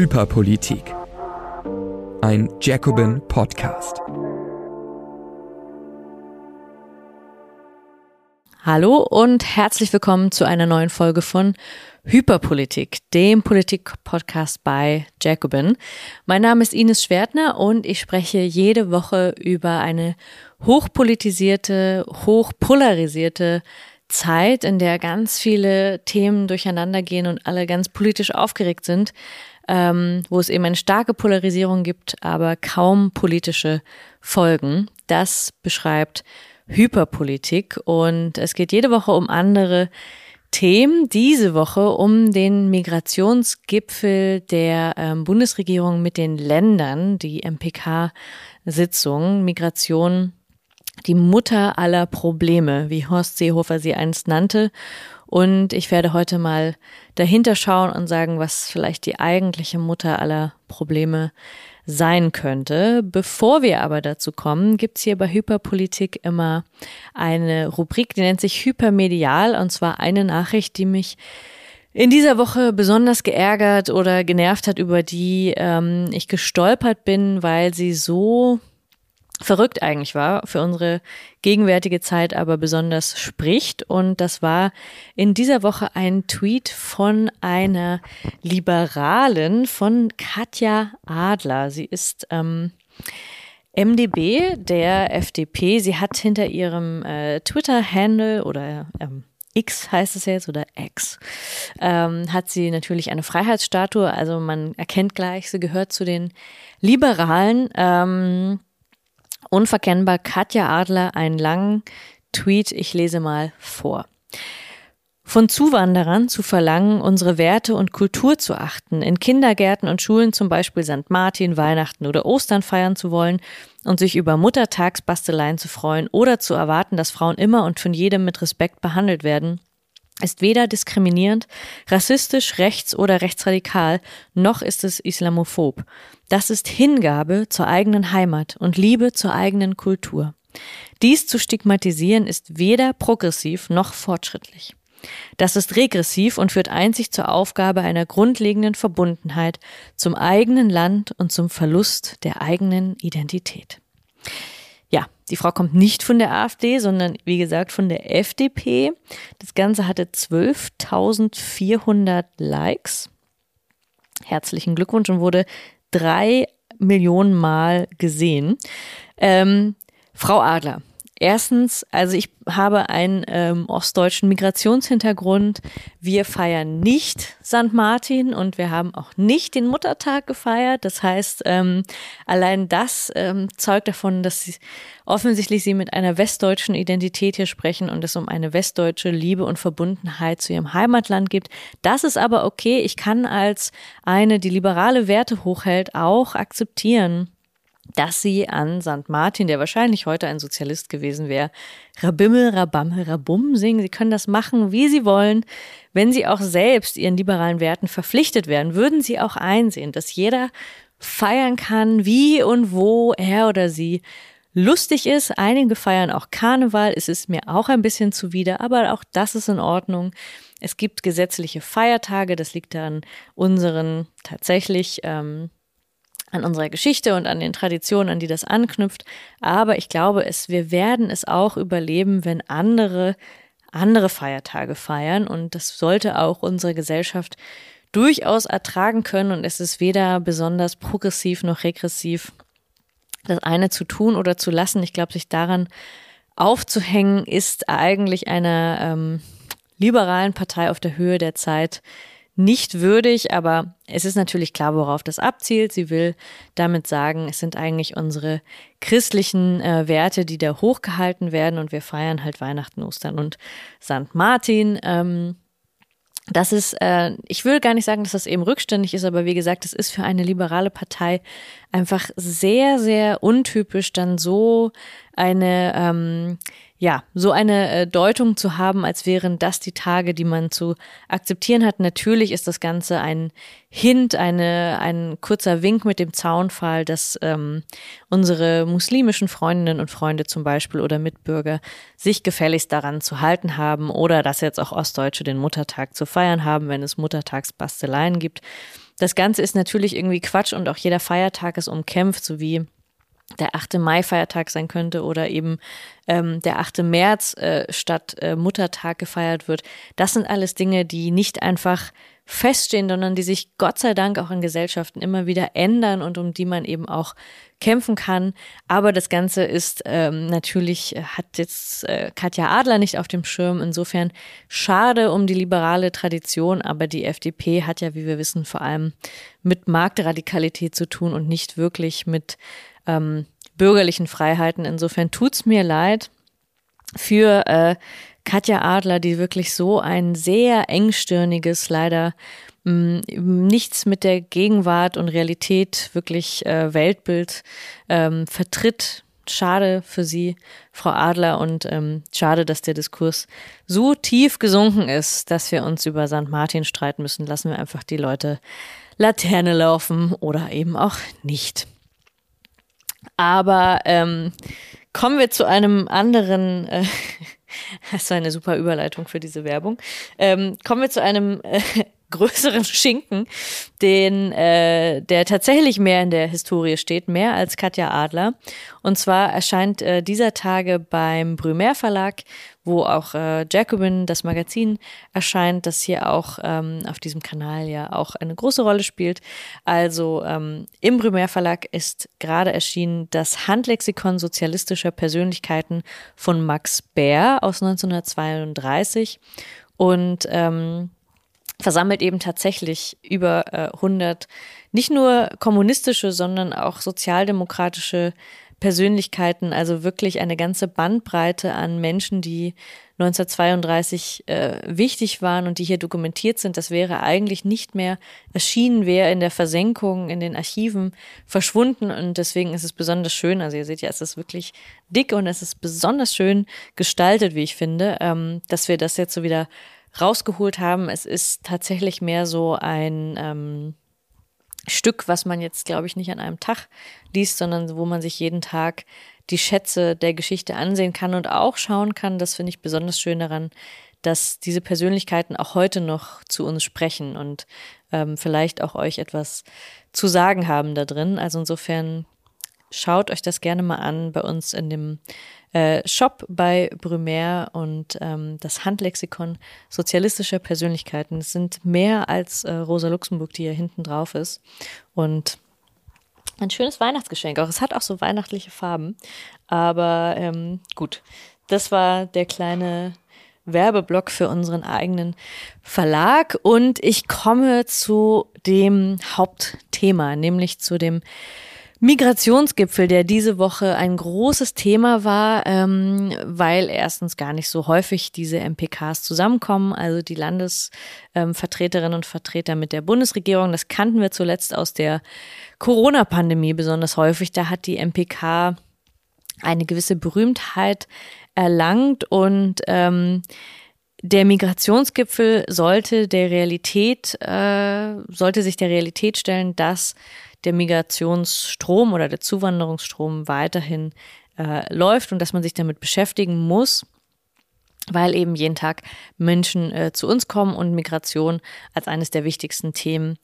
Hyperpolitik. Ein Jacobin Podcast. Hallo und herzlich willkommen zu einer neuen Folge von Hyperpolitik, dem Politik-Podcast bei Jacobin. Mein Name ist Ines Schwertner und ich spreche jede Woche über eine hochpolitisierte, hochpolarisierte Zeit, in der ganz viele Themen durcheinander gehen und alle ganz politisch aufgeregt sind, ähm, wo es eben eine starke Polarisierung gibt, aber kaum politische Folgen. Das beschreibt Hyperpolitik und es geht jede Woche um andere Themen. Diese Woche um den Migrationsgipfel der ähm, Bundesregierung mit den Ländern, die MPK-Sitzung, Migration die Mutter aller Probleme, wie Horst Seehofer sie einst nannte. Und ich werde heute mal dahinter schauen und sagen, was vielleicht die eigentliche Mutter aller Probleme sein könnte. Bevor wir aber dazu kommen, gibt's hier bei Hyperpolitik immer eine Rubrik, die nennt sich Hypermedial, und zwar eine Nachricht, die mich in dieser Woche besonders geärgert oder genervt hat, über die ähm, ich gestolpert bin, weil sie so verrückt eigentlich war, für unsere gegenwärtige Zeit aber besonders spricht. Und das war in dieser Woche ein Tweet von einer Liberalen, von Katja Adler. Sie ist ähm, MDB der FDP. Sie hat hinter ihrem äh, Twitter-Handle oder ähm, X heißt es jetzt oder X, ähm, hat sie natürlich eine Freiheitsstatue. Also man erkennt gleich, sie gehört zu den Liberalen. Ähm, Unverkennbar Katja Adler einen langen Tweet, ich lese mal vor. Von Zuwanderern zu verlangen, unsere Werte und Kultur zu achten, in Kindergärten und Schulen zum Beispiel St. Martin, Weihnachten oder Ostern feiern zu wollen und sich über Muttertagsbasteleien zu freuen oder zu erwarten, dass Frauen immer und von jedem mit Respekt behandelt werden, ist weder diskriminierend, rassistisch, rechts oder rechtsradikal, noch ist es islamophob. Das ist Hingabe zur eigenen Heimat und Liebe zur eigenen Kultur. Dies zu stigmatisieren ist weder progressiv noch fortschrittlich. Das ist regressiv und führt einzig zur Aufgabe einer grundlegenden Verbundenheit zum eigenen Land und zum Verlust der eigenen Identität. Die Frau kommt nicht von der AfD, sondern wie gesagt von der FDP. Das Ganze hatte 12.400 Likes. Herzlichen Glückwunsch und wurde drei Millionen Mal gesehen. Ähm, Frau Adler, Erstens, also ich habe einen ähm, ostdeutschen Migrationshintergrund. Wir feiern nicht St. Martin und wir haben auch nicht den Muttertag gefeiert. Das heißt, ähm, allein das ähm, zeugt davon, dass sie offensichtlich sie mit einer westdeutschen Identität hier sprechen und es um eine westdeutsche Liebe und Verbundenheit zu ihrem Heimatland gibt. Das ist aber okay. Ich kann als eine, die liberale Werte hochhält, auch akzeptieren, dass sie an St. Martin, der wahrscheinlich heute ein Sozialist gewesen wäre, Rabimmel, Rabammel, Rabum singen. Sie können das machen, wie sie wollen. Wenn sie auch selbst ihren liberalen Werten verpflichtet wären, würden sie auch einsehen, dass jeder feiern kann, wie und wo er oder sie lustig ist. Einige feiern auch Karneval. Es ist mir auch ein bisschen zuwider, aber auch das ist in Ordnung. Es gibt gesetzliche Feiertage. Das liegt an unseren tatsächlich ähm, an unserer Geschichte und an den Traditionen, an die das anknüpft. Aber ich glaube, es, wir werden es auch überleben, wenn andere andere Feiertage feiern. Und das sollte auch unsere Gesellschaft durchaus ertragen können. Und es ist weder besonders progressiv noch regressiv, das eine zu tun oder zu lassen. Ich glaube, sich daran aufzuhängen, ist eigentlich einer ähm, liberalen Partei auf der Höhe der Zeit nicht würdig, aber es ist natürlich klar, worauf das abzielt. Sie will damit sagen, es sind eigentlich unsere christlichen äh, Werte, die da hochgehalten werden und wir feiern halt Weihnachten, Ostern und St. Martin. Ähm, das ist, äh, ich will gar nicht sagen, dass das eben rückständig ist, aber wie gesagt, es ist für eine liberale Partei einfach sehr, sehr untypisch, dann so eine ähm, ja, so eine äh, Deutung zu haben, als wären das die Tage, die man zu akzeptieren hat. Natürlich ist das Ganze ein Hint, eine, ein kurzer Wink mit dem Zaunfall, dass ähm, unsere muslimischen Freundinnen und Freunde zum Beispiel oder Mitbürger sich gefälligst daran zu halten haben oder dass jetzt auch Ostdeutsche den Muttertag zu feiern haben, wenn es Muttertagsbasteleien gibt. das Ganze ist natürlich irgendwie Quatsch und auch jeder Feiertag ist umkämpft, so wie der 8. Mai-Feiertag sein könnte oder eben ähm, der 8. März äh, statt äh, Muttertag gefeiert wird. Das sind alles Dinge, die nicht einfach feststehen, sondern die sich Gott sei Dank auch in Gesellschaften immer wieder ändern und um die man eben auch kämpfen kann. Aber das Ganze ist ähm, natürlich, äh, hat jetzt äh, Katja Adler nicht auf dem Schirm. Insofern schade um die liberale Tradition, aber die FDP hat ja, wie wir wissen, vor allem mit Marktradikalität zu tun und nicht wirklich mit ähm, bürgerlichen Freiheiten. Insofern tut's mir leid für äh, Katja Adler, die wirklich so ein sehr engstirniges, leider mm, nichts mit der Gegenwart und Realität wirklich äh, Weltbild ähm, vertritt. Schade für Sie, Frau Adler, und ähm, schade, dass der Diskurs so tief gesunken ist, dass wir uns über St. Martin streiten müssen. Lassen wir einfach die Leute Laterne laufen oder eben auch nicht. Aber ähm, kommen wir zu einem anderen, äh, das war eine super Überleitung für diese Werbung, ähm, kommen wir zu einem äh, größeren Schinken, den, äh, der tatsächlich mehr in der Historie steht, mehr als Katja Adler. Und zwar erscheint äh, dieser Tage beim Brümer Verlag, wo auch äh, Jacobin, das Magazin, erscheint, das hier auch ähm, auf diesem Kanal ja auch eine große Rolle spielt. Also ähm, im Brümer Verlag ist gerade erschienen das Handlexikon sozialistischer Persönlichkeiten von Max Bär aus 1932. Und ähm, versammelt eben tatsächlich über äh, 100 nicht nur kommunistische, sondern auch sozialdemokratische Persönlichkeiten, also wirklich eine ganze Bandbreite an Menschen, die 1932 äh, wichtig waren und die hier dokumentiert sind. Das wäre eigentlich nicht mehr erschienen, wäre in der Versenkung, in den Archiven verschwunden und deswegen ist es besonders schön. Also ihr seht ja, es ist wirklich dick und es ist besonders schön gestaltet, wie ich finde, ähm, dass wir das jetzt so wieder rausgeholt haben. Es ist tatsächlich mehr so ein ähm, Stück, was man jetzt, glaube ich, nicht an einem Tag liest, sondern wo man sich jeden Tag die Schätze der Geschichte ansehen kann und auch schauen kann. Das finde ich besonders schön daran, dass diese Persönlichkeiten auch heute noch zu uns sprechen und ähm, vielleicht auch euch etwas zu sagen haben da drin. Also insofern schaut euch das gerne mal an bei uns in dem äh, Shop bei Brumaire und ähm, das Handlexikon sozialistischer Persönlichkeiten. Es sind mehr als äh, Rosa Luxemburg, die hier hinten drauf ist. Und ein schönes Weihnachtsgeschenk. Auch es hat auch so weihnachtliche Farben. Aber ähm, gut, das war der kleine Werbeblock für unseren eigenen Verlag. Und ich komme zu dem Hauptthema, nämlich zu dem Migrationsgipfel, der diese Woche ein großes Thema war, ähm, weil erstens gar nicht so häufig diese MPKs zusammenkommen, also die Landesvertreterinnen ähm, und Vertreter mit der Bundesregierung. Das kannten wir zuletzt aus der Corona-Pandemie besonders häufig. Da hat die MPK eine gewisse Berühmtheit erlangt und ähm, der Migrationsgipfel sollte der Realität, äh, sollte sich der Realität stellen, dass der Migrationsstrom oder der Zuwanderungsstrom weiterhin äh, läuft und dass man sich damit beschäftigen muss, weil eben jeden Tag Menschen äh, zu uns kommen und Migration als eines der wichtigsten Themen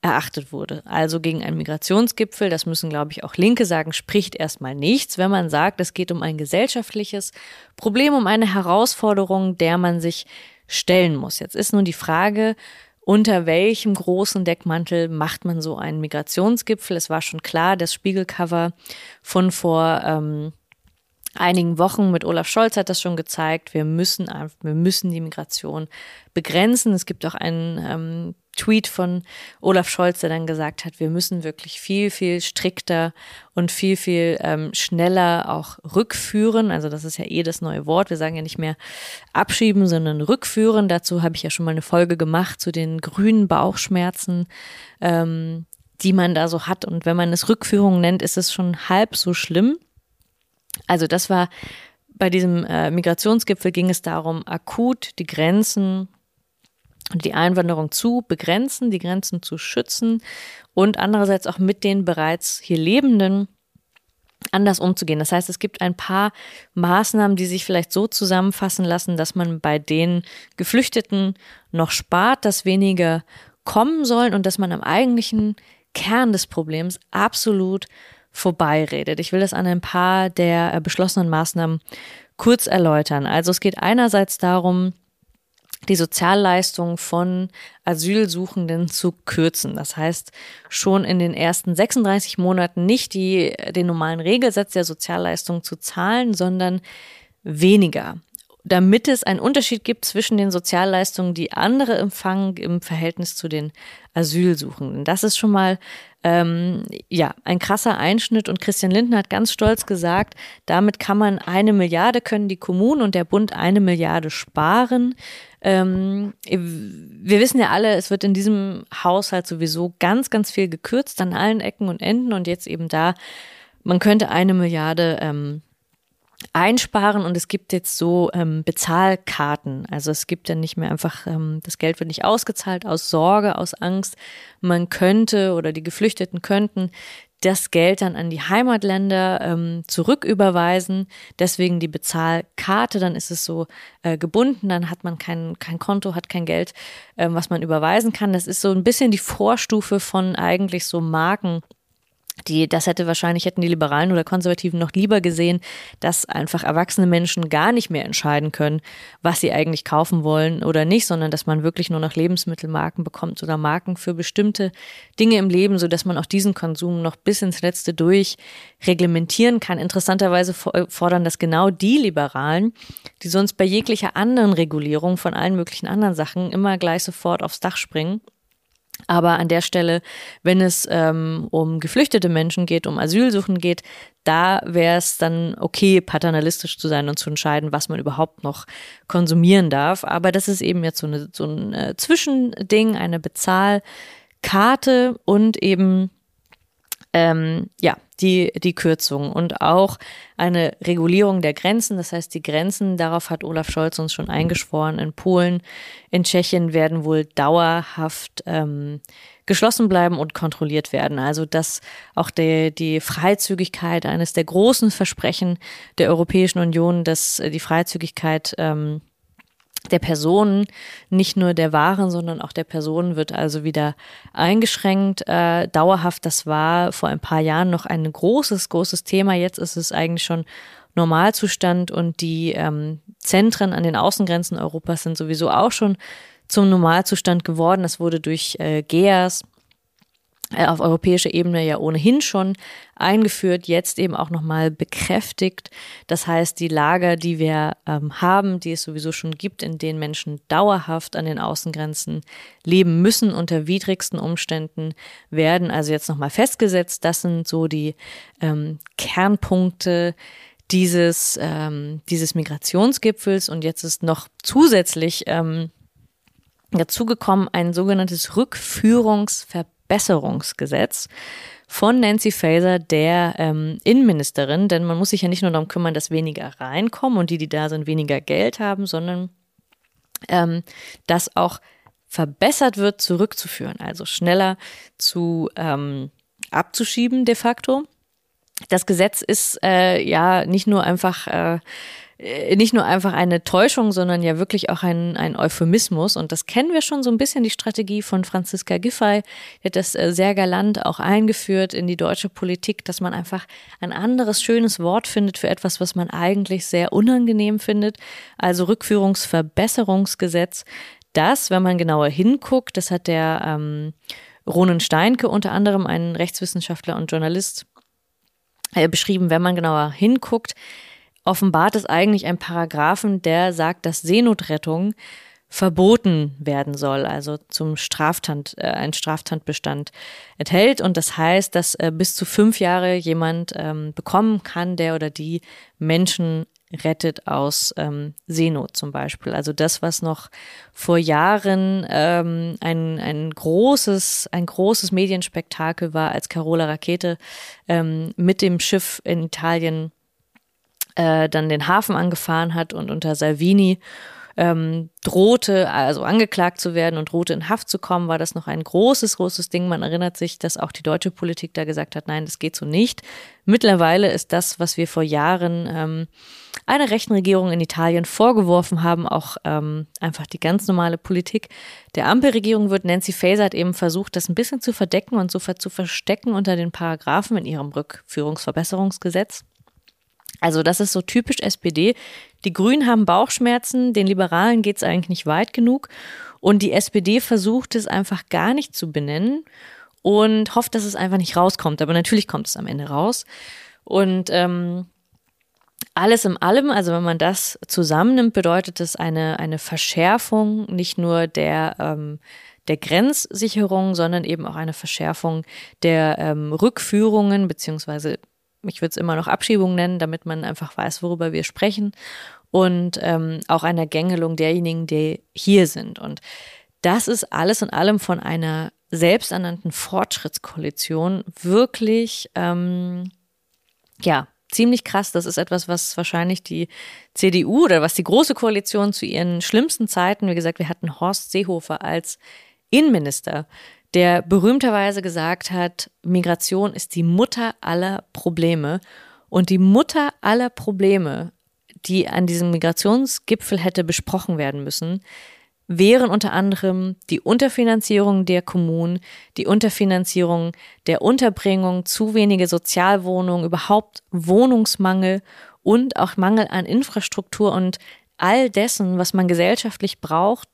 erachtet wurde. Also gegen einen Migrationsgipfel, das müssen, glaube ich, auch Linke sagen, spricht erstmal nichts, wenn man sagt, es geht um ein gesellschaftliches Problem, um eine Herausforderung, der man sich stellen muss. Jetzt ist nun die Frage, unter welchem großen Deckmantel macht man so einen Migrationsgipfel? Es war schon klar, das Spiegelcover von vor ähm, einigen Wochen mit Olaf Scholz hat das schon gezeigt. Wir müssen, wir müssen die Migration begrenzen. Es gibt auch einen ähm, Tweet von Olaf Scholz, der dann gesagt hat, wir müssen wirklich viel, viel strikter und viel, viel ähm, schneller auch rückführen. Also das ist ja eh das neue Wort. Wir sagen ja nicht mehr abschieben, sondern rückführen. Dazu habe ich ja schon mal eine Folge gemacht zu den grünen Bauchschmerzen, ähm, die man da so hat. Und wenn man es Rückführung nennt, ist es schon halb so schlimm. Also das war bei diesem äh, Migrationsgipfel ging es darum, akut die Grenzen die Einwanderung zu begrenzen, die Grenzen zu schützen und andererseits auch mit den bereits hier Lebenden anders umzugehen. Das heißt, es gibt ein paar Maßnahmen, die sich vielleicht so zusammenfassen lassen, dass man bei den Geflüchteten noch spart, dass weniger kommen sollen und dass man am eigentlichen Kern des Problems absolut vorbeiredet. Ich will das an ein paar der äh, beschlossenen Maßnahmen kurz erläutern. Also es geht einerseits darum, die Sozialleistung von Asylsuchenden zu kürzen. Das heißt, schon in den ersten 36 Monaten nicht die, den normalen Regelsatz der Sozialleistung zu zahlen, sondern weniger damit es einen Unterschied gibt zwischen den Sozialleistungen, die andere empfangen im Verhältnis zu den Asylsuchenden. Das ist schon mal ähm, ja ein krasser Einschnitt. Und Christian Lindner hat ganz stolz gesagt, damit kann man eine Milliarde können die Kommunen und der Bund eine Milliarde sparen. Ähm, wir wissen ja alle, es wird in diesem Haushalt sowieso ganz, ganz viel gekürzt an allen Ecken und Enden und jetzt eben da, man könnte eine Milliarde ähm, einsparen und es gibt jetzt so ähm, Bezahlkarten. Also es gibt dann nicht mehr einfach, ähm, das Geld wird nicht ausgezahlt aus Sorge, aus Angst. Man könnte oder die Geflüchteten könnten das Geld dann an die Heimatländer ähm, zurücküberweisen. Deswegen die Bezahlkarte, dann ist es so äh, gebunden, dann hat man kein, kein Konto, hat kein Geld, ähm, was man überweisen kann. Das ist so ein bisschen die Vorstufe von eigentlich so Marken die, das hätte wahrscheinlich, hätten die Liberalen oder Konservativen noch lieber gesehen, dass einfach erwachsene Menschen gar nicht mehr entscheiden können, was sie eigentlich kaufen wollen oder nicht, sondern dass man wirklich nur noch Lebensmittelmarken bekommt oder Marken für bestimmte Dinge im Leben, so dass man auch diesen Konsum noch bis ins Letzte durch reglementieren kann. Interessanterweise fordern das genau die Liberalen, die sonst bei jeglicher anderen Regulierung von allen möglichen anderen Sachen immer gleich sofort aufs Dach springen aber an der Stelle, wenn es ähm, um geflüchtete Menschen geht, um Asylsuchen geht, da wäre es dann okay, paternalistisch zu sein und zu entscheiden, was man überhaupt noch konsumieren darf. Aber das ist eben jetzt so, eine, so ein äh, Zwischending, eine Bezahlkarte und eben ähm, ja, die, die Kürzung und auch eine Regulierung der Grenzen. Das heißt, die Grenzen, darauf hat Olaf Scholz uns schon eingeschworen, in Polen, in Tschechien werden wohl dauerhaft ähm, geschlossen bleiben und kontrolliert werden. Also dass auch der, die Freizügigkeit, eines der großen Versprechen der Europäischen Union, dass die Freizügigkeit ähm, der Personen, nicht nur der Waren, sondern auch der Personen wird also wieder eingeschränkt. Äh, dauerhaft, das war vor ein paar Jahren noch ein großes, großes Thema. Jetzt ist es eigentlich schon Normalzustand und die ähm, Zentren an den Außengrenzen Europas sind sowieso auch schon zum Normalzustand geworden. Es wurde durch äh, GEAS auf europäischer Ebene ja ohnehin schon eingeführt, jetzt eben auch nochmal bekräftigt. Das heißt, die Lager, die wir ähm, haben, die es sowieso schon gibt, in denen Menschen dauerhaft an den Außengrenzen leben müssen unter widrigsten Umständen, werden also jetzt nochmal festgesetzt. Das sind so die ähm, Kernpunkte dieses, ähm, dieses Migrationsgipfels. Und jetzt ist noch zusätzlich ähm, dazugekommen ein sogenanntes Rückführungsverbot Besserungsgesetz von Nancy Faeser, der ähm, Innenministerin, denn man muss sich ja nicht nur darum kümmern, dass weniger reinkommen und die, die da sind, weniger Geld haben, sondern ähm, dass auch verbessert wird, zurückzuführen, also schneller zu ähm, abzuschieben de facto. Das Gesetz ist äh, ja nicht nur einfach äh, nicht nur einfach eine Täuschung, sondern ja wirklich auch ein, ein Euphemismus. Und das kennen wir schon so ein bisschen, die Strategie von Franziska Giffey. Die hat das äh, sehr galant auch eingeführt in die deutsche Politik, dass man einfach ein anderes, schönes Wort findet für etwas, was man eigentlich sehr unangenehm findet. Also Rückführungsverbesserungsgesetz. Das, wenn man genauer hinguckt, das hat der ähm, Ronen Steinke unter anderem, ein Rechtswissenschaftler und Journalist, äh, beschrieben, wenn man genauer hinguckt, offenbart es eigentlich einen Paragraphen, der sagt, dass Seenotrettung verboten werden soll, also zum Straftat, äh, ein Straftatbestand enthält. Und das heißt, dass äh, bis zu fünf Jahre jemand ähm, bekommen kann, der oder die Menschen rettet aus ähm, Seenot zum Beispiel. Also das, was noch vor Jahren ähm, ein, ein großes, ein großes Medienspektakel war, als Carola Rakete ähm, mit dem Schiff in Italien äh, dann den Hafen angefahren hat und unter Salvini ähm, drohte, also angeklagt zu werden und drohte in Haft zu kommen, war das noch ein großes, großes Ding. Man erinnert sich, dass auch die deutsche Politik da gesagt hat, nein, das geht so nicht. Mittlerweile ist das, was wir vor Jahren ähm, einer rechten Regierung in Italien vorgeworfen haben, auch ähm, einfach die ganz normale Politik der Ampelregierung wird. Nancy Faeser hat eben versucht, das ein bisschen zu verdecken und so zu verstecken unter den Paragraphen in ihrem Rückführungsverbesserungsgesetz. Also das ist so typisch SPD. Die Grünen haben Bauchschmerzen, den Liberalen geht es eigentlich nicht weit genug und die SPD versucht es einfach gar nicht zu benennen und hofft, dass es einfach nicht rauskommt. Aber natürlich kommt es am Ende raus. Und ähm, alles in allem, also wenn man das zusammennimmt, bedeutet es eine, eine Verschärfung nicht nur der, ähm, der Grenzsicherung, sondern eben auch eine Verschärfung der ähm, Rückführungen, beziehungsweise ich würde es immer noch Abschiebung nennen, damit man einfach weiß, worüber wir sprechen und ähm, auch einer Gängelung derjenigen, die hier sind. Und das ist alles in allem von einer selbsternannten Fortschrittskoalition wirklich, ähm, ja, ziemlich krass. Das ist etwas, was wahrscheinlich die CDU oder was die Große Koalition zu ihren schlimmsten Zeiten, wie gesagt, wir hatten Horst Seehofer als Innenminister, der berühmterweise gesagt hat, Migration ist die Mutter aller Probleme. Und die Mutter aller Probleme, die an diesem Migrationsgipfel hätte besprochen werden müssen, wären unter anderem die Unterfinanzierung der Kommunen, die Unterfinanzierung der Unterbringung, zu wenige Sozialwohnungen, überhaupt Wohnungsmangel und auch Mangel an Infrastruktur und all dessen, was man gesellschaftlich braucht,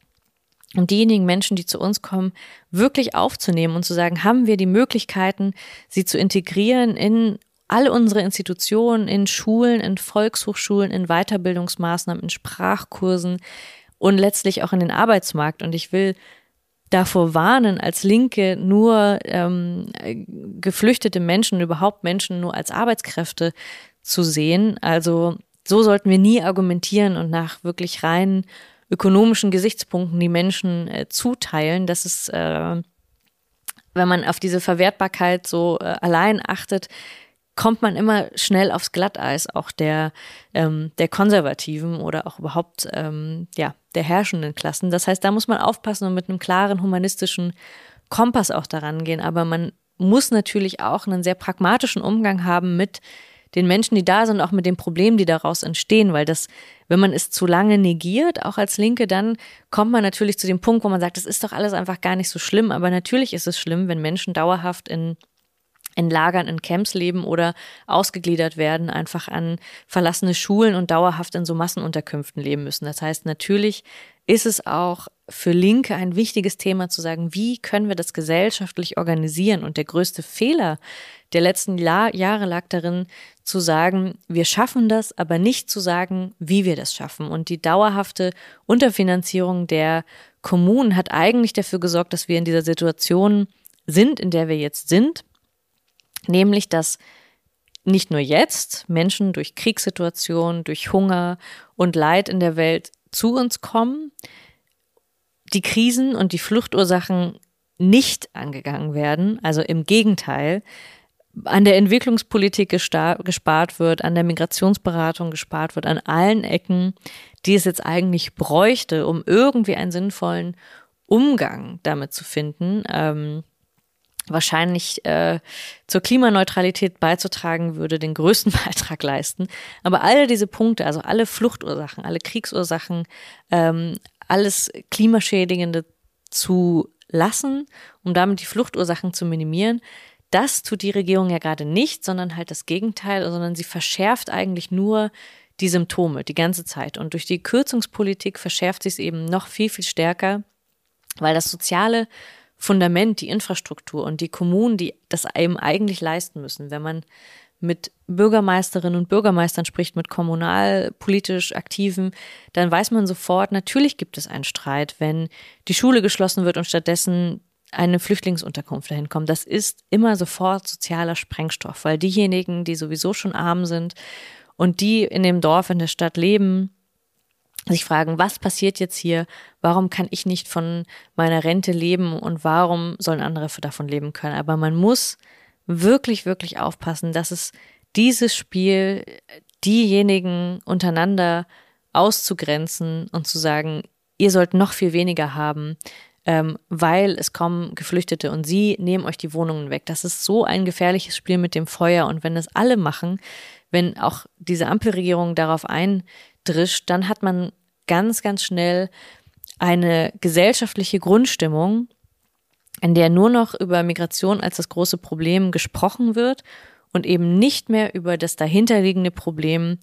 um diejenigen Menschen, die zu uns kommen, wirklich aufzunehmen und zu sagen, haben wir die Möglichkeiten, sie zu integrieren in alle unsere Institutionen, in Schulen, in Volkshochschulen, in Weiterbildungsmaßnahmen, in Sprachkursen, und letztlich auch in den Arbeitsmarkt. Und ich will davor warnen, als Linke nur ähm, geflüchtete Menschen, überhaupt Menschen nur als Arbeitskräfte zu sehen. Also so sollten wir nie argumentieren und nach wirklich rein ökonomischen Gesichtspunkten die Menschen äh, zuteilen. Das ist, äh, wenn man auf diese Verwertbarkeit so äh, allein achtet, kommt man immer schnell aufs Glatteis, auch der, ähm, der Konservativen oder auch überhaupt ähm, ja, der herrschenden Klassen. Das heißt, da muss man aufpassen und mit einem klaren humanistischen Kompass auch daran gehen. Aber man muss natürlich auch einen sehr pragmatischen Umgang haben mit den Menschen, die da sind, auch mit den Problemen, die daraus entstehen, weil das, wenn man es zu lange negiert, auch als Linke, dann kommt man natürlich zu dem Punkt, wo man sagt, das ist doch alles einfach gar nicht so schlimm. Aber natürlich ist es schlimm, wenn Menschen dauerhaft in in Lagern, in Camps leben oder ausgegliedert werden, einfach an verlassene Schulen und dauerhaft in so Massenunterkünften leben müssen. Das heißt, natürlich ist es auch für Linke ein wichtiges Thema zu sagen, wie können wir das gesellschaftlich organisieren? Und der größte Fehler der letzten Jahre lag darin, zu sagen, wir schaffen das, aber nicht zu sagen, wie wir das schaffen. Und die dauerhafte Unterfinanzierung der Kommunen hat eigentlich dafür gesorgt, dass wir in dieser Situation sind, in der wir jetzt sind nämlich dass nicht nur jetzt Menschen durch Kriegssituationen, durch Hunger und Leid in der Welt zu uns kommen, die Krisen und die Fluchtursachen nicht angegangen werden, also im Gegenteil, an der Entwicklungspolitik gespart wird, an der Migrationsberatung gespart wird, an allen Ecken, die es jetzt eigentlich bräuchte, um irgendwie einen sinnvollen Umgang damit zu finden. Ähm, wahrscheinlich äh, zur Klimaneutralität beizutragen würde, den größten Beitrag leisten. Aber alle diese Punkte, also alle Fluchtursachen, alle Kriegsursachen, ähm, alles Klimaschädigende zu lassen, um damit die Fluchtursachen zu minimieren, das tut die Regierung ja gerade nicht, sondern halt das Gegenteil, sondern sie verschärft eigentlich nur die Symptome die ganze Zeit. Und durch die Kürzungspolitik verschärft sie es eben noch viel, viel stärker, weil das soziale Fundament, die Infrastruktur und die Kommunen, die das eben eigentlich leisten müssen. Wenn man mit Bürgermeisterinnen und Bürgermeistern spricht, mit kommunalpolitisch Aktiven, dann weiß man sofort, natürlich gibt es einen Streit, wenn die Schule geschlossen wird und stattdessen eine Flüchtlingsunterkunft dahin kommt. Das ist immer sofort sozialer Sprengstoff, weil diejenigen, die sowieso schon arm sind und die in dem Dorf, in der Stadt leben, sich fragen, was passiert jetzt hier? Warum kann ich nicht von meiner Rente leben und warum sollen andere davon leben können? Aber man muss wirklich, wirklich aufpassen, dass es dieses Spiel diejenigen untereinander auszugrenzen und zu sagen, ihr sollt noch viel weniger haben, ähm, weil es kommen Geflüchtete und sie nehmen euch die Wohnungen weg. Das ist so ein gefährliches Spiel mit dem Feuer. Und wenn das alle machen, wenn auch diese Ampelregierung darauf eindrischt, dann hat man ganz, ganz schnell eine gesellschaftliche Grundstimmung, in der nur noch über Migration als das große Problem gesprochen wird und eben nicht mehr über das dahinterliegende Problem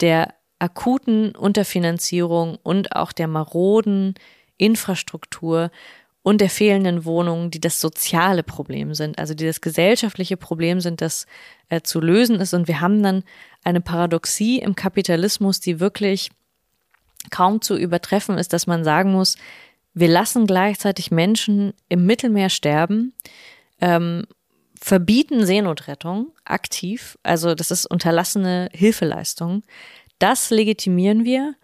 der akuten Unterfinanzierung und auch der maroden Infrastruktur und der fehlenden Wohnungen, die das soziale Problem sind, also die das gesellschaftliche Problem sind, das äh, zu lösen ist. Und wir haben dann eine Paradoxie im Kapitalismus, die wirklich kaum zu übertreffen ist, dass man sagen muss, wir lassen gleichzeitig Menschen im Mittelmeer sterben, ähm, verbieten Seenotrettung aktiv, also das ist unterlassene Hilfeleistung. Das legitimieren wir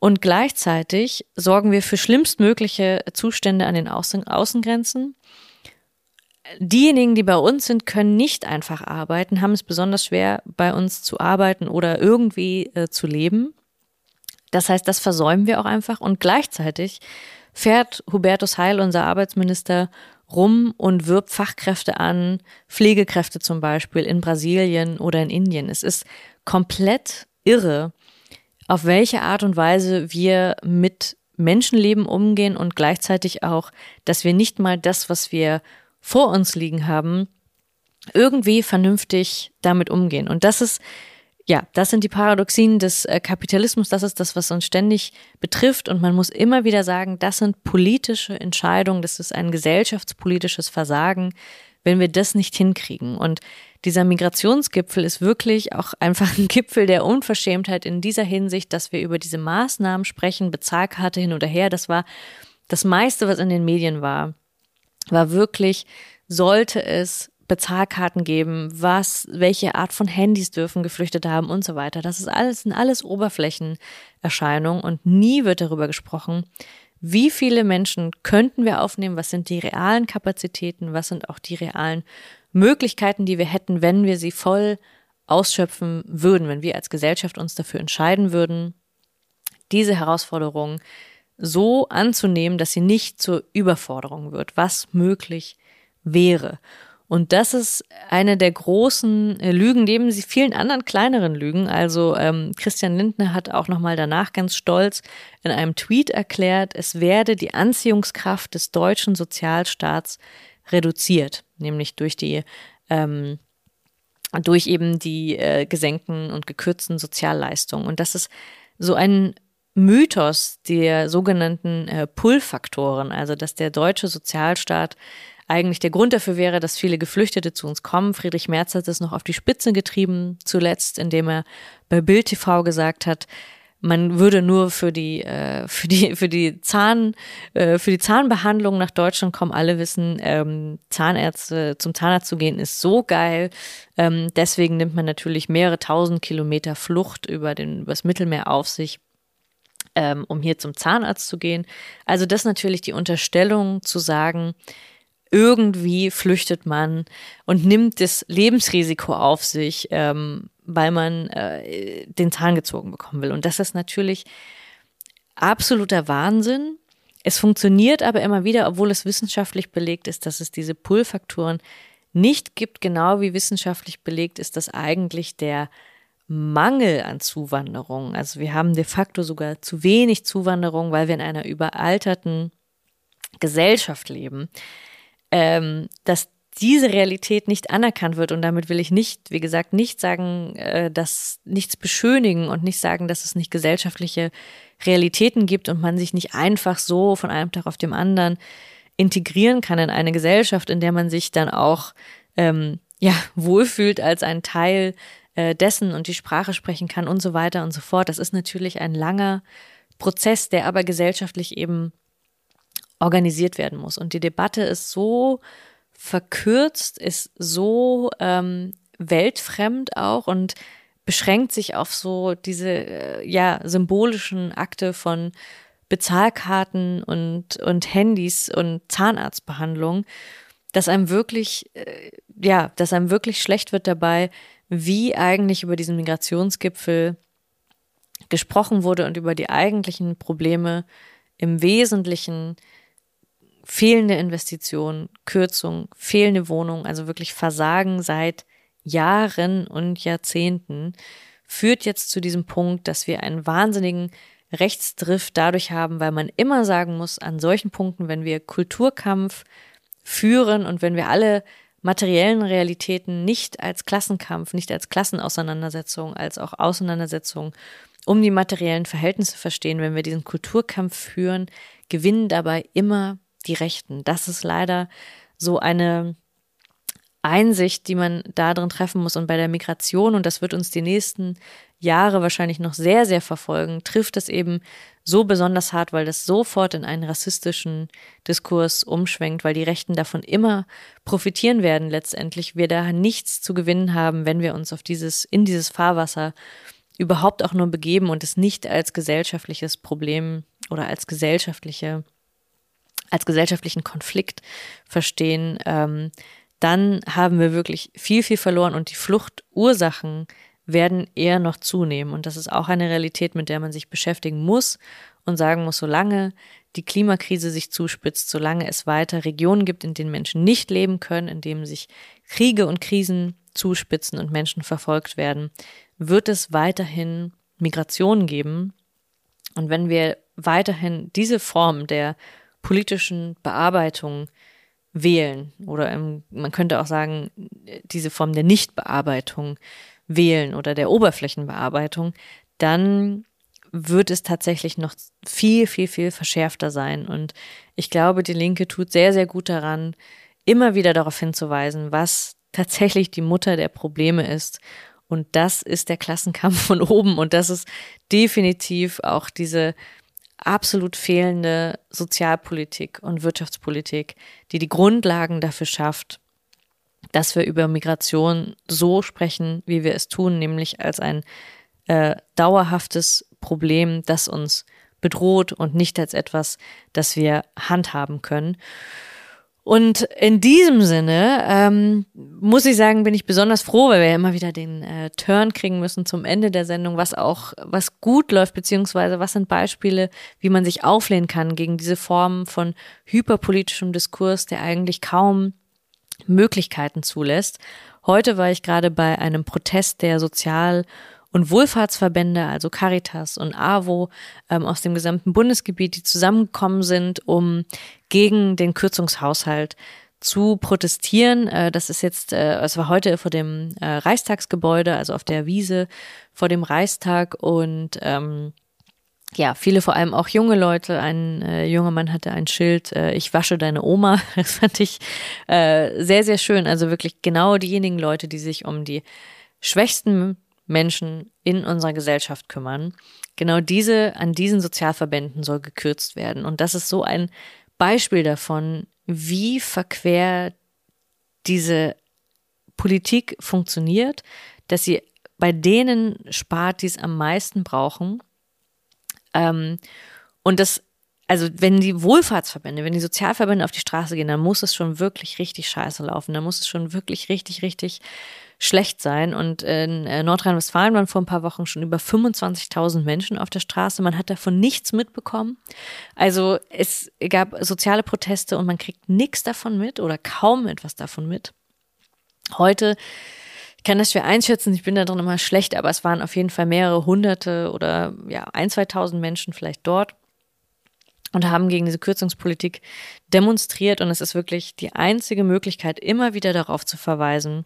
und gleichzeitig sorgen wir für schlimmstmögliche Zustände an den Außen Außengrenzen. Diejenigen, die bei uns sind, können nicht einfach arbeiten, haben es besonders schwer, bei uns zu arbeiten oder irgendwie äh, zu leben. Das heißt, das versäumen wir auch einfach. Und gleichzeitig fährt Hubertus Heil, unser Arbeitsminister, rum und wirbt Fachkräfte an, Pflegekräfte zum Beispiel in Brasilien oder in Indien. Es ist komplett irre, auf welche Art und Weise wir mit Menschenleben umgehen und gleichzeitig auch, dass wir nicht mal das, was wir vor uns liegen haben, irgendwie vernünftig damit umgehen. Und das ist ja, das sind die Paradoxien des äh, Kapitalismus. Das ist das, was uns ständig betrifft. Und man muss immer wieder sagen, das sind politische Entscheidungen. Das ist ein gesellschaftspolitisches Versagen, wenn wir das nicht hinkriegen. Und dieser Migrationsgipfel ist wirklich auch einfach ein Gipfel der Unverschämtheit in dieser Hinsicht, dass wir über diese Maßnahmen sprechen, Bezahlkarte hin oder her. Das war das meiste, was in den Medien war, war wirklich, sollte es Bezahlkarten geben, was, welche Art von Handys dürfen Geflüchtete haben und so weiter. Das ist alles, sind alles Oberflächenerscheinungen und nie wird darüber gesprochen, wie viele Menschen könnten wir aufnehmen, was sind die realen Kapazitäten, was sind auch die realen Möglichkeiten, die wir hätten, wenn wir sie voll ausschöpfen würden, wenn wir als Gesellschaft uns dafür entscheiden würden, diese Herausforderung so anzunehmen, dass sie nicht zur Überforderung wird, was möglich wäre. Und das ist eine der großen äh, Lügen, neben vielen anderen kleineren Lügen. Also ähm, Christian Lindner hat auch nochmal danach ganz stolz in einem Tweet erklärt, es werde die Anziehungskraft des deutschen Sozialstaats reduziert, nämlich durch die ähm, durch eben die äh, gesenkten und gekürzten Sozialleistungen. Und das ist so ein Mythos der sogenannten äh, Pull-Faktoren, also dass der deutsche Sozialstaat eigentlich der Grund dafür wäre, dass viele Geflüchtete zu uns kommen. Friedrich Merz hat es noch auf die Spitze getrieben, zuletzt, indem er bei Bild TV gesagt hat, man würde nur für die äh, für die für die Zahn äh, für die Zahnbehandlung nach Deutschland kommen. Alle wissen, ähm, Zahnärzte zum Zahnarzt zu gehen ist so geil. Ähm, deswegen nimmt man natürlich mehrere tausend Kilometer Flucht über den übers Mittelmeer auf sich, ähm, um hier zum Zahnarzt zu gehen. Also das ist natürlich die Unterstellung zu sagen, irgendwie flüchtet man und nimmt das Lebensrisiko auf sich, ähm, weil man äh, den Zahn gezogen bekommen will. Und das ist natürlich absoluter Wahnsinn. Es funktioniert aber immer wieder, obwohl es wissenschaftlich belegt ist, dass es diese Pull-Faktoren nicht gibt, genau wie wissenschaftlich belegt ist, dass eigentlich der Mangel an Zuwanderung, also wir haben de facto sogar zu wenig Zuwanderung, weil wir in einer überalterten Gesellschaft leben, ähm, dass diese Realität nicht anerkannt wird. Und damit will ich nicht, wie gesagt, nicht sagen, äh, dass nichts beschönigen und nicht sagen, dass es nicht gesellschaftliche Realitäten gibt und man sich nicht einfach so von einem Tag auf dem anderen integrieren kann in eine Gesellschaft, in der man sich dann auch ähm, ja wohlfühlt als ein Teil äh, dessen und die Sprache sprechen kann und so weiter und so fort. Das ist natürlich ein langer Prozess, der aber gesellschaftlich eben organisiert werden muss. Und die Debatte ist so verkürzt, ist so ähm, weltfremd auch und beschränkt sich auf so diese äh, ja symbolischen Akte von Bezahlkarten und und Handys und Zahnarztbehandlung, dass einem wirklich äh, ja, dass einem wirklich schlecht wird dabei, wie eigentlich über diesen Migrationsgipfel gesprochen wurde und über die eigentlichen Probleme im Wesentlichen fehlende Investitionen, Kürzung, fehlende Wohnungen, also wirklich Versagen seit Jahren und Jahrzehnten, führt jetzt zu diesem Punkt, dass wir einen wahnsinnigen Rechtsdrift dadurch haben, weil man immer sagen muss, an solchen Punkten, wenn wir Kulturkampf führen und wenn wir alle materiellen Realitäten nicht als Klassenkampf, nicht als Klassenauseinandersetzung, als auch Auseinandersetzung um die materiellen Verhältnisse verstehen, wenn wir diesen Kulturkampf führen, gewinnen dabei immer die Rechten. Das ist leider so eine Einsicht, die man da drin treffen muss. Und bei der Migration, und das wird uns die nächsten Jahre wahrscheinlich noch sehr, sehr verfolgen, trifft es eben so besonders hart, weil das sofort in einen rassistischen Diskurs umschwenkt, weil die Rechten davon immer profitieren werden letztendlich. Wir da nichts zu gewinnen haben, wenn wir uns auf dieses, in dieses Fahrwasser überhaupt auch nur begeben und es nicht als gesellschaftliches Problem oder als gesellschaftliche, als gesellschaftlichen Konflikt verstehen, ähm, dann haben wir wirklich viel, viel verloren und die Fluchtursachen werden eher noch zunehmen. Und das ist auch eine Realität, mit der man sich beschäftigen muss und sagen muss, solange die Klimakrise sich zuspitzt, solange es weiter Regionen gibt, in denen Menschen nicht leben können, in denen sich Kriege und Krisen zuspitzen und Menschen verfolgt werden, wird es weiterhin Migration geben. Und wenn wir weiterhin diese Form der politischen Bearbeitung wählen oder im, man könnte auch sagen, diese Form der Nichtbearbeitung wählen oder der Oberflächenbearbeitung, dann wird es tatsächlich noch viel, viel, viel verschärfter sein. Und ich glaube, die Linke tut sehr, sehr gut daran, immer wieder darauf hinzuweisen, was tatsächlich die Mutter der Probleme ist. Und das ist der Klassenkampf von oben. Und das ist definitiv auch diese absolut fehlende Sozialpolitik und Wirtschaftspolitik, die die Grundlagen dafür schafft, dass wir über Migration so sprechen, wie wir es tun, nämlich als ein äh, dauerhaftes Problem, das uns bedroht und nicht als etwas, das wir handhaben können. Und in diesem Sinne ähm, muss ich sagen, bin ich besonders froh, weil wir ja immer wieder den äh, Turn kriegen müssen zum Ende der Sendung, was auch was gut läuft, beziehungsweise was sind Beispiele, wie man sich auflehnen kann gegen diese Form von hyperpolitischem Diskurs, der eigentlich kaum Möglichkeiten zulässt. Heute war ich gerade bei einem Protest der Sozial- und Wohlfahrtsverbände, also Caritas und AWO ähm, aus dem gesamten Bundesgebiet, die zusammengekommen sind, um gegen den Kürzungshaushalt zu protestieren. Äh, das ist jetzt, äh, es war heute vor dem äh, Reichstagsgebäude, also auf der Wiese vor dem Reichstag und ähm, ja, viele vor allem auch junge Leute. Ein äh, junger Mann hatte ein Schild, äh, ich wasche deine Oma. Das fand ich äh, sehr, sehr schön. Also wirklich genau diejenigen Leute, die sich um die schwächsten Menschen in unserer Gesellschaft kümmern. Genau diese, an diesen Sozialverbänden soll gekürzt werden. Und das ist so ein Beispiel davon, wie verquer diese Politik funktioniert, dass sie bei denen spart, die es am meisten brauchen. Ähm, und das, also wenn die Wohlfahrtsverbände, wenn die Sozialverbände auf die Straße gehen, dann muss es schon wirklich richtig scheiße laufen. Dann muss es schon wirklich richtig, richtig schlecht sein. Und in äh, Nordrhein-Westfalen waren vor ein paar Wochen schon über 25.000 Menschen auf der Straße. Man hat davon nichts mitbekommen. Also es gab soziale Proteste und man kriegt nichts davon mit oder kaum etwas davon mit. Heute ich kann das schwer einschätzen, ich bin da drin immer schlecht, aber es waren auf jeden Fall mehrere hunderte oder ja, ein, 2000 Menschen vielleicht dort und haben gegen diese Kürzungspolitik demonstriert und es ist wirklich die einzige Möglichkeit, immer wieder darauf zu verweisen,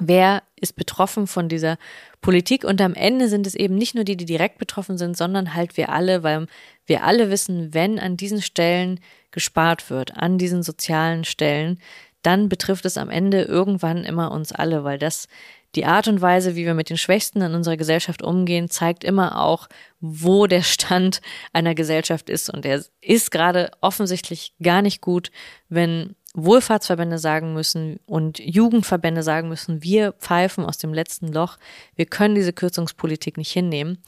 wer ist betroffen von dieser Politik und am Ende sind es eben nicht nur die, die direkt betroffen sind, sondern halt wir alle, weil wir alle wissen, wenn an diesen Stellen gespart wird, an diesen sozialen Stellen, dann betrifft es am Ende irgendwann immer uns alle, weil das die Art und Weise, wie wir mit den Schwächsten in unserer Gesellschaft umgehen, zeigt immer auch, wo der Stand einer Gesellschaft ist. Und der ist gerade offensichtlich gar nicht gut, wenn Wohlfahrtsverbände sagen müssen und Jugendverbände sagen müssen, wir pfeifen aus dem letzten Loch, wir können diese Kürzungspolitik nicht hinnehmen.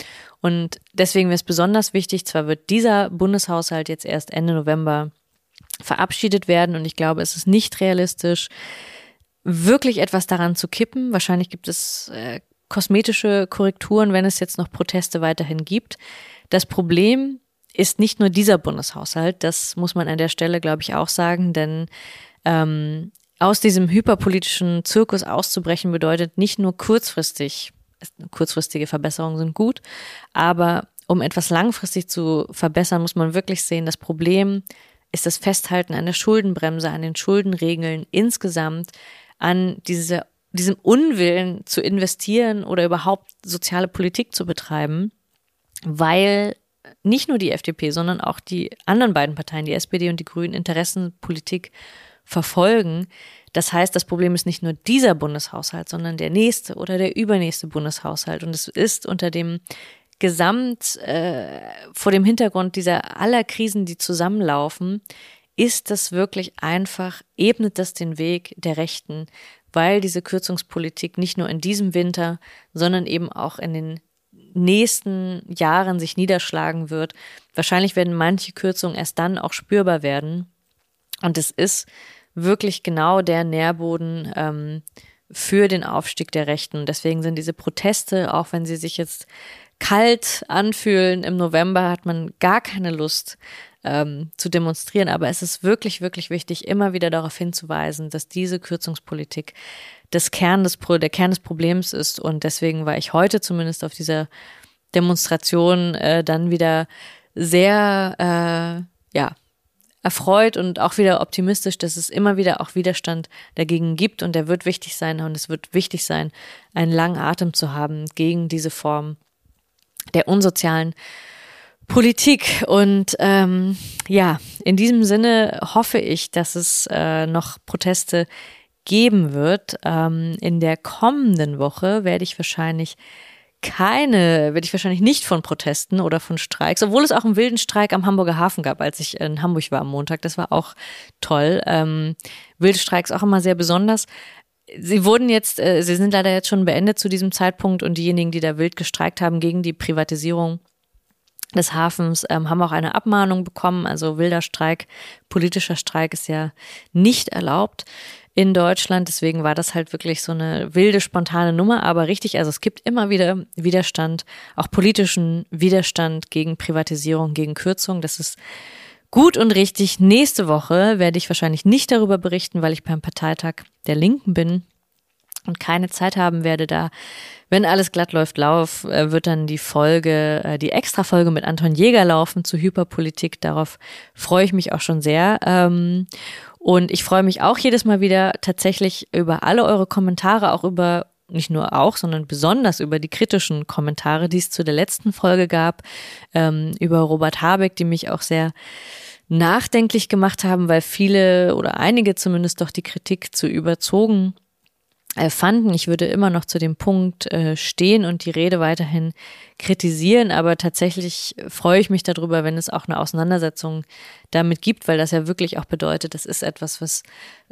Und deswegen wäre es besonders wichtig, zwar wird dieser Bundeshaushalt jetzt erst Ende November verabschiedet werden und ich glaube, es ist nicht realistisch, wirklich etwas daran zu kippen. Wahrscheinlich gibt es äh, kosmetische Korrekturen, wenn es jetzt noch Proteste weiterhin gibt. Das Problem ist nicht nur dieser Bundeshaushalt, das muss man an der Stelle, glaube ich, auch sagen, denn ähm, aus diesem hyperpolitischen Zirkus auszubrechen bedeutet nicht nur kurzfristig, kurzfristige Verbesserungen sind gut, aber um etwas langfristig zu verbessern, muss man wirklich sehen, das Problem ist das Festhalten an der Schuldenbremse, an den Schuldenregeln insgesamt, an diese, diesem Unwillen zu investieren oder überhaupt soziale Politik zu betreiben, weil nicht nur die FDP, sondern auch die anderen beiden Parteien, die SPD und die Grünen, Interessenpolitik verfolgen. Das heißt, das Problem ist nicht nur dieser Bundeshaushalt, sondern der nächste oder der übernächste Bundeshaushalt. Und es ist unter dem Gesamt, äh, vor dem Hintergrund dieser aller Krisen, die zusammenlaufen, ist das wirklich einfach, ebnet das den Weg der Rechten, weil diese Kürzungspolitik nicht nur in diesem Winter, sondern eben auch in den nächsten Jahren sich niederschlagen wird. Wahrscheinlich werden manche Kürzungen erst dann auch spürbar werden. Und es ist wirklich genau der Nährboden ähm, für den Aufstieg der Rechten. Deswegen sind diese Proteste, auch wenn sie sich jetzt kalt anfühlen im November, hat man gar keine Lust ähm, zu demonstrieren. Aber es ist wirklich, wirklich wichtig, immer wieder darauf hinzuweisen, dass diese Kürzungspolitik das Kern des, der Kern des Problems ist. Und deswegen war ich heute zumindest auf dieser Demonstration äh, dann wieder sehr, äh, ja, erfreut und auch wieder optimistisch, dass es immer wieder auch Widerstand dagegen gibt und der wird wichtig sein und es wird wichtig sein, einen langen Atem zu haben gegen diese Form der unsozialen Politik. Und ähm, ja, in diesem Sinne hoffe ich, dass es äh, noch Proteste geben wird. Ähm, in der kommenden Woche werde ich wahrscheinlich keine, werde ich wahrscheinlich nicht von Protesten oder von Streiks, obwohl es auch einen wilden Streik am Hamburger Hafen gab, als ich in Hamburg war am Montag. Das war auch toll. Ähm, wilde Streiks auch immer sehr besonders. Sie wurden jetzt, äh, sie sind leider jetzt schon beendet zu diesem Zeitpunkt und diejenigen, die da wild gestreikt haben gegen die Privatisierung des Hafens, ähm, haben auch eine Abmahnung bekommen. Also wilder Streik, politischer Streik ist ja nicht erlaubt in Deutschland. Deswegen war das halt wirklich so eine wilde, spontane Nummer. Aber richtig, also es gibt immer wieder Widerstand, auch politischen Widerstand gegen Privatisierung, gegen Kürzung. Das ist gut und richtig. Nächste Woche werde ich wahrscheinlich nicht darüber berichten, weil ich beim Parteitag der Linken bin und keine Zeit haben werde da. Wenn alles glatt läuft, lauf, äh, wird dann die Folge, äh, die Extra-Folge mit Anton Jäger laufen zu Hyperpolitik. Darauf freue ich mich auch schon sehr. Ähm, und ich freue mich auch jedes Mal wieder tatsächlich über alle eure Kommentare, auch über nicht nur auch, sondern besonders über die kritischen Kommentare, die es zu der letzten Folge gab, ähm, über Robert Habeck, die mich auch sehr nachdenklich gemacht haben, weil viele oder einige zumindest doch die Kritik zu überzogen fanden. Ich würde immer noch zu dem Punkt äh, stehen und die Rede weiterhin kritisieren, aber tatsächlich freue ich mich darüber, wenn es auch eine Auseinandersetzung damit gibt, weil das ja wirklich auch bedeutet, das ist etwas, was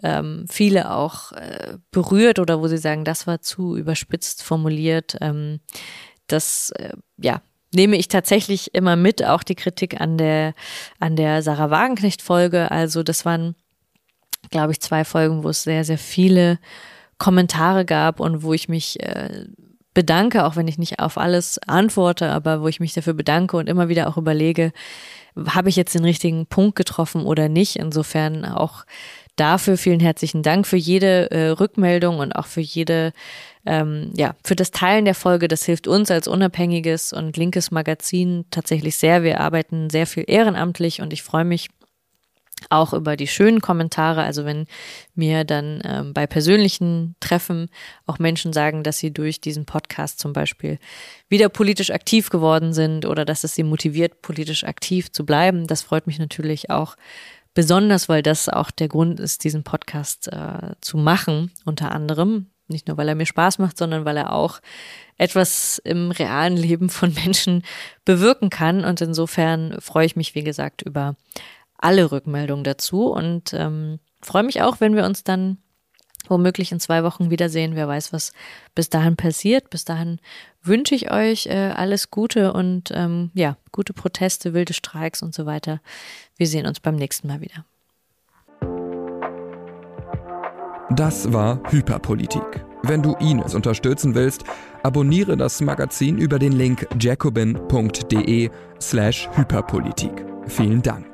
ähm, viele auch äh, berührt oder wo sie sagen, das war zu überspitzt formuliert. Ähm, das, äh, ja, nehme ich tatsächlich immer mit, auch die Kritik an der, an der Sarah Wagenknecht-Folge. Also das waren, glaube ich, zwei Folgen, wo es sehr, sehr viele Kommentare gab und wo ich mich äh, bedanke, auch wenn ich nicht auf alles antworte, aber wo ich mich dafür bedanke und immer wieder auch überlege, habe ich jetzt den richtigen Punkt getroffen oder nicht. Insofern auch dafür vielen herzlichen Dank für jede äh, Rückmeldung und auch für jede, ähm, ja, für das Teilen der Folge. Das hilft uns als unabhängiges und linkes Magazin tatsächlich sehr. Wir arbeiten sehr viel ehrenamtlich und ich freue mich auch über die schönen Kommentare. Also wenn mir dann ähm, bei persönlichen Treffen auch Menschen sagen, dass sie durch diesen Podcast zum Beispiel wieder politisch aktiv geworden sind oder dass es sie motiviert, politisch aktiv zu bleiben, das freut mich natürlich auch besonders, weil das auch der Grund ist, diesen Podcast äh, zu machen, unter anderem. Nicht nur, weil er mir Spaß macht, sondern weil er auch etwas im realen Leben von Menschen bewirken kann. Und insofern freue ich mich, wie gesagt, über alle Rückmeldungen dazu und ähm, freue mich auch, wenn wir uns dann womöglich in zwei Wochen wiedersehen. Wer weiß, was bis dahin passiert. Bis dahin wünsche ich euch äh, alles Gute und ähm, ja, gute Proteste, wilde Streiks und so weiter. Wir sehen uns beim nächsten Mal wieder. Das war Hyperpolitik. Wenn du Ines unterstützen willst, abonniere das Magazin über den Link jacobin.de slash Hyperpolitik. Vielen Dank.